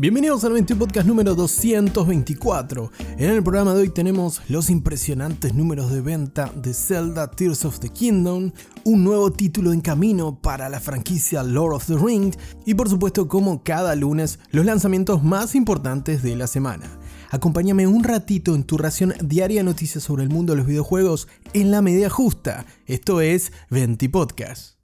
Bienvenidos al 21 Podcast número 224. En el programa de hoy tenemos los impresionantes números de venta de Zelda Tears of the Kingdom, un nuevo título en camino para la franquicia Lord of the Rings y por supuesto como cada lunes los lanzamientos más importantes de la semana. Acompáñame un ratito en tu ración diaria de noticias sobre el mundo de los videojuegos en la medida justa. Esto es 20 Podcast.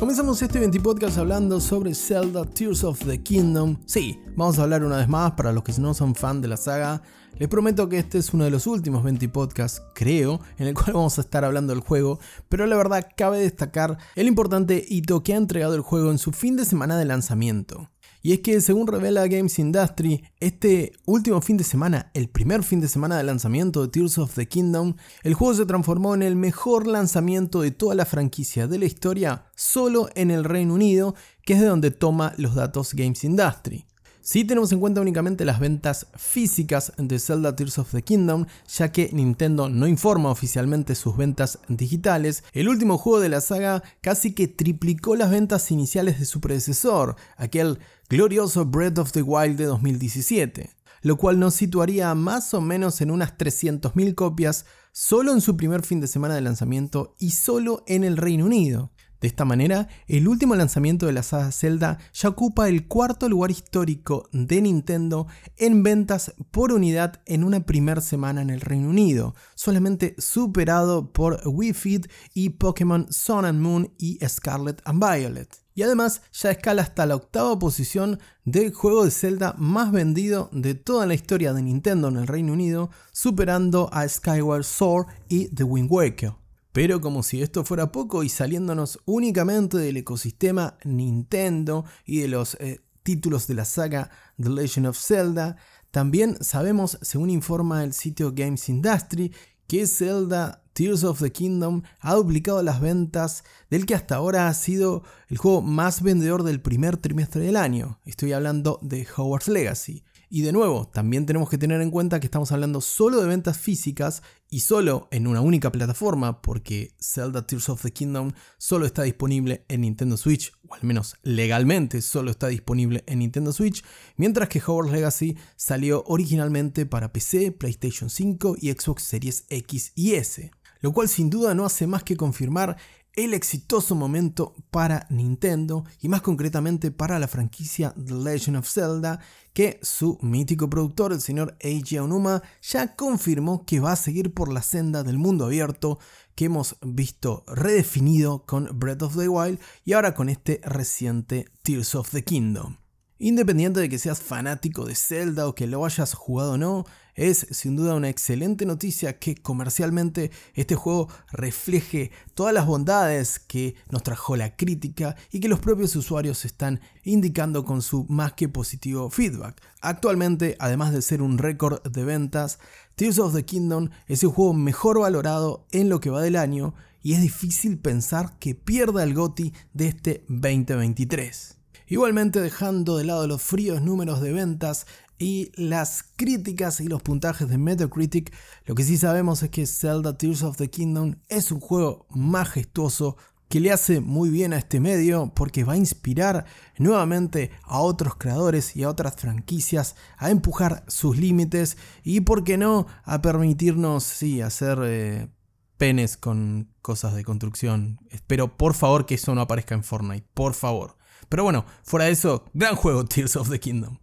Comenzamos este 20 podcast hablando sobre Zelda Tears of the Kingdom. Sí, vamos a hablar una vez más para los que no son fan de la saga. Les prometo que este es uno de los últimos 20 podcasts, creo, en el cual vamos a estar hablando del juego, pero la verdad cabe destacar el importante hito que ha entregado el juego en su fin de semana de lanzamiento. Y es que según revela Games Industry, este último fin de semana, el primer fin de semana de lanzamiento de Tears of the Kingdom, el juego se transformó en el mejor lanzamiento de toda la franquicia de la historia solo en el Reino Unido, que es de donde toma los datos Games Industry. Si tenemos en cuenta únicamente las ventas físicas de Zelda Tears of the Kingdom, ya que Nintendo no informa oficialmente sus ventas digitales, el último juego de la saga casi que triplicó las ventas iniciales de su predecesor, aquel glorioso Breath of the Wild de 2017, lo cual nos situaría más o menos en unas 300.000 copias solo en su primer fin de semana de lanzamiento y solo en el Reino Unido. De esta manera, el último lanzamiento de la saga Zelda ya ocupa el cuarto lugar histórico de Nintendo en ventas por unidad en una primera semana en el Reino Unido, solamente superado por Wii Fit y Pokémon Sun and Moon y Scarlet and Violet. Y además ya escala hasta la octava posición del juego de Zelda más vendido de toda la historia de Nintendo en el Reino Unido, superando a Skyward Sword y The Wind Waker. Pero como si esto fuera poco y saliéndonos únicamente del ecosistema Nintendo y de los eh, títulos de la saga The Legend of Zelda, también sabemos, según informa el sitio Games Industry, que Zelda Tears of the Kingdom ha duplicado las ventas del que hasta ahora ha sido el juego más vendedor del primer trimestre del año. Estoy hablando de Hogwarts Legacy. Y de nuevo, también tenemos que tener en cuenta que estamos hablando solo de ventas físicas y solo en una única plataforma, porque Zelda Tears of the Kingdom solo está disponible en Nintendo Switch, o al menos legalmente solo está disponible en Nintendo Switch, mientras que Hogwarts Legacy salió originalmente para PC, PlayStation 5 y Xbox Series X y S. Lo cual sin duda no hace más que confirmar el exitoso momento para Nintendo y más concretamente para la franquicia The Legend of Zelda que su mítico productor, el señor Eiji Onuma, ya confirmó que va a seguir por la senda del mundo abierto que hemos visto redefinido con Breath of the Wild y ahora con este reciente Tears of the Kingdom. Independiente de que seas fanático de Zelda o que lo hayas jugado o no, es sin duda una excelente noticia que comercialmente este juego refleje todas las bondades que nos trajo la crítica y que los propios usuarios están indicando con su más que positivo feedback. Actualmente, además de ser un récord de ventas, Tears of the Kingdom es el juego mejor valorado en lo que va del año y es difícil pensar que pierda el GOTI de este 2023. Igualmente dejando de lado los fríos números de ventas y las críticas y los puntajes de Metacritic, lo que sí sabemos es que Zelda Tears of the Kingdom es un juego majestuoso que le hace muy bien a este medio porque va a inspirar nuevamente a otros creadores y a otras franquicias a empujar sus límites y, por qué no, a permitirnos, sí, hacer eh, penes con cosas de construcción. Espero, por favor, que eso no aparezca en Fortnite, por favor. Pero bueno, fuera de eso, gran juego Tears of the Kingdom.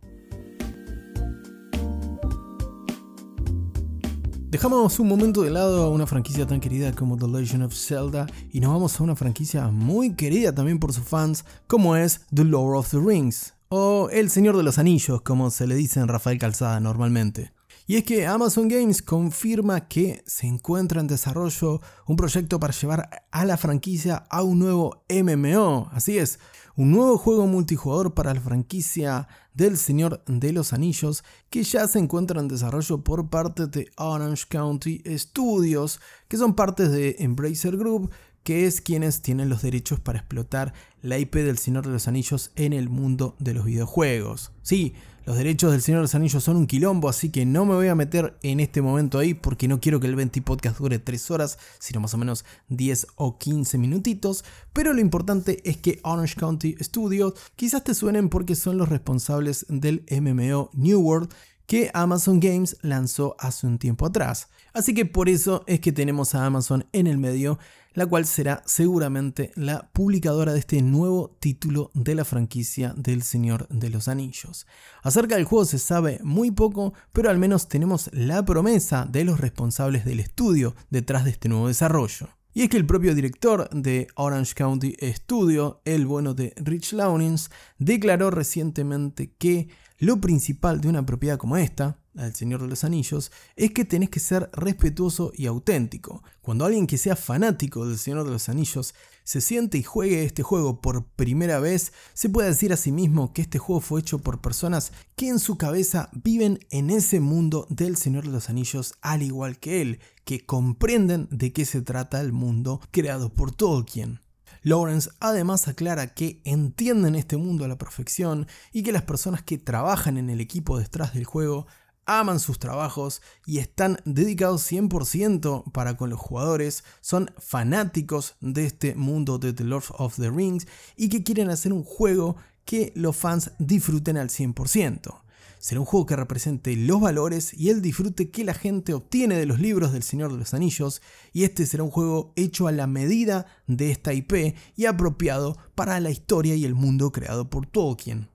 Dejamos un momento de lado a una franquicia tan querida como The Legend of Zelda y nos vamos a una franquicia muy querida también por sus fans como es The Lord of the Rings o El Señor de los Anillos como se le dice en Rafael Calzada normalmente. Y es que Amazon Games confirma que se encuentra en desarrollo un proyecto para llevar a la franquicia a un nuevo MMO. Así es, un nuevo juego multijugador para la franquicia del Señor de los Anillos que ya se encuentra en desarrollo por parte de Orange County Studios, que son partes de Embracer Group que es quienes tienen los derechos para explotar la IP del Señor de los Anillos en el mundo de los videojuegos. Sí, los derechos del Señor de los Anillos son un quilombo, así que no me voy a meter en este momento ahí porque no quiero que el 20 podcast dure 3 horas, sino más o menos 10 o 15 minutitos. Pero lo importante es que Orange County Studios quizás te suenen porque son los responsables del MMO New World que Amazon Games lanzó hace un tiempo atrás. Así que por eso es que tenemos a Amazon en el medio, la cual será seguramente la publicadora de este nuevo título de la franquicia del Señor de los Anillos. Acerca del juego se sabe muy poco, pero al menos tenemos la promesa de los responsables del estudio detrás de este nuevo desarrollo. Y es que el propio director de Orange County Studio, el bueno de Rich Lawnings, declaró recientemente que lo principal de una propiedad como esta, del Señor de los Anillos, es que tenés que ser respetuoso y auténtico. Cuando alguien que sea fanático del Señor de los Anillos se siente y juegue este juego por primera vez, se puede decir a sí mismo que este juego fue hecho por personas que en su cabeza viven en ese mundo del Señor de los Anillos al igual que él, que comprenden de qué se trata el mundo creado por Tolkien. Lawrence además aclara que entienden este mundo a la perfección y que las personas que trabajan en el equipo detrás del juego aman sus trabajos y están dedicados 100% para con los jugadores, son fanáticos de este mundo de The Lord of the Rings y que quieren hacer un juego que los fans disfruten al 100%. Será un juego que represente los valores y el disfrute que la gente obtiene de los libros del Señor de los Anillos, y este será un juego hecho a la medida de esta IP y apropiado para la historia y el mundo creado por Tolkien.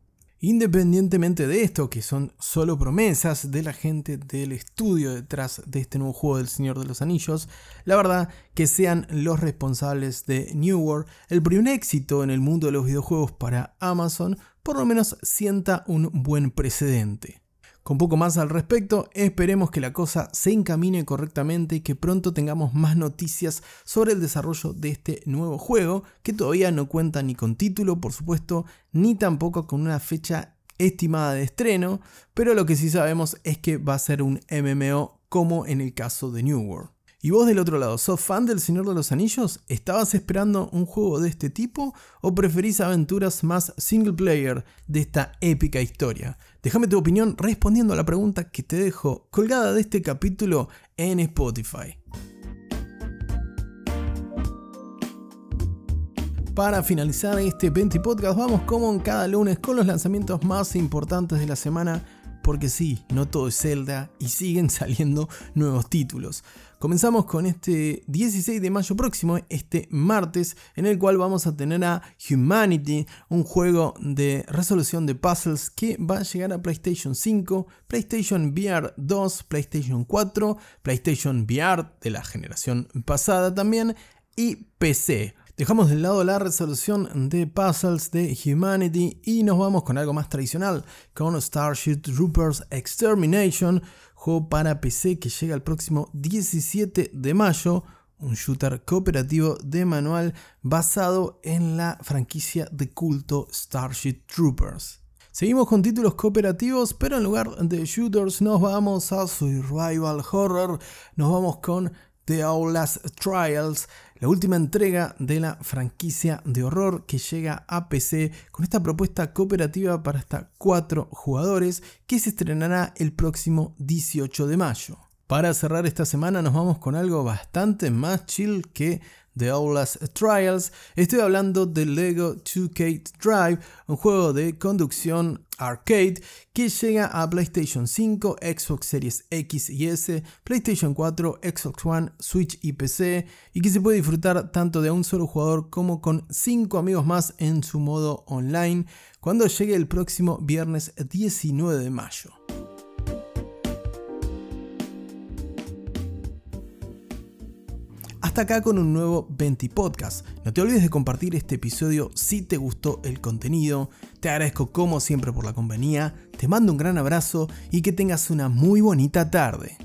Independientemente de esto, que son solo promesas de la gente del estudio detrás de este nuevo juego del Señor de los Anillos, la verdad que sean los responsables de New World el primer éxito en el mundo de los videojuegos para Amazon, por lo menos sienta un buen precedente. Con poco más al respecto, esperemos que la cosa se encamine correctamente y que pronto tengamos más noticias sobre el desarrollo de este nuevo juego, que todavía no cuenta ni con título, por supuesto, ni tampoco con una fecha estimada de estreno, pero lo que sí sabemos es que va a ser un MMO como en el caso de New World. ¿Y vos del otro lado, sos fan del Señor de los Anillos? ¿Estabas esperando un juego de este tipo o preferís aventuras más single player de esta épica historia? Déjame tu opinión respondiendo a la pregunta que te dejo colgada de este capítulo en Spotify. Para finalizar este 20 podcast vamos como en cada lunes con los lanzamientos más importantes de la semana porque sí, no todo es Zelda y siguen saliendo nuevos títulos. Comenzamos con este 16 de mayo próximo, este martes, en el cual vamos a tener a Humanity, un juego de resolución de puzzles que va a llegar a PlayStation 5, PlayStation VR 2, PlayStation 4, PlayStation VR de la generación pasada también y PC. Dejamos de lado la resolución de puzzles de Humanity y nos vamos con algo más tradicional, con Starship Troopers Extermination, juego para PC que llega el próximo 17 de mayo, un shooter cooperativo de manual basado en la franquicia de culto Starship Troopers. Seguimos con títulos cooperativos, pero en lugar de shooters nos vamos a survival horror, nos vamos con The Outlast Trials, la última entrega de la franquicia de horror que llega a PC con esta propuesta cooperativa para hasta 4 jugadores que se estrenará el próximo 18 de mayo. Para cerrar esta semana nos vamos con algo bastante más chill que The Outlast Trials. Estoy hablando de Lego 2K Drive, un juego de conducción arcade que llega a PlayStation 5, Xbox Series X y S, PlayStation 4, Xbox One, Switch y PC y que se puede disfrutar tanto de un solo jugador como con 5 amigos más en su modo online cuando llegue el próximo viernes 19 de mayo. Hasta acá con un nuevo 20 Podcast. No te olvides de compartir este episodio si te gustó el contenido. Te agradezco como siempre por la compañía. Te mando un gran abrazo y que tengas una muy bonita tarde.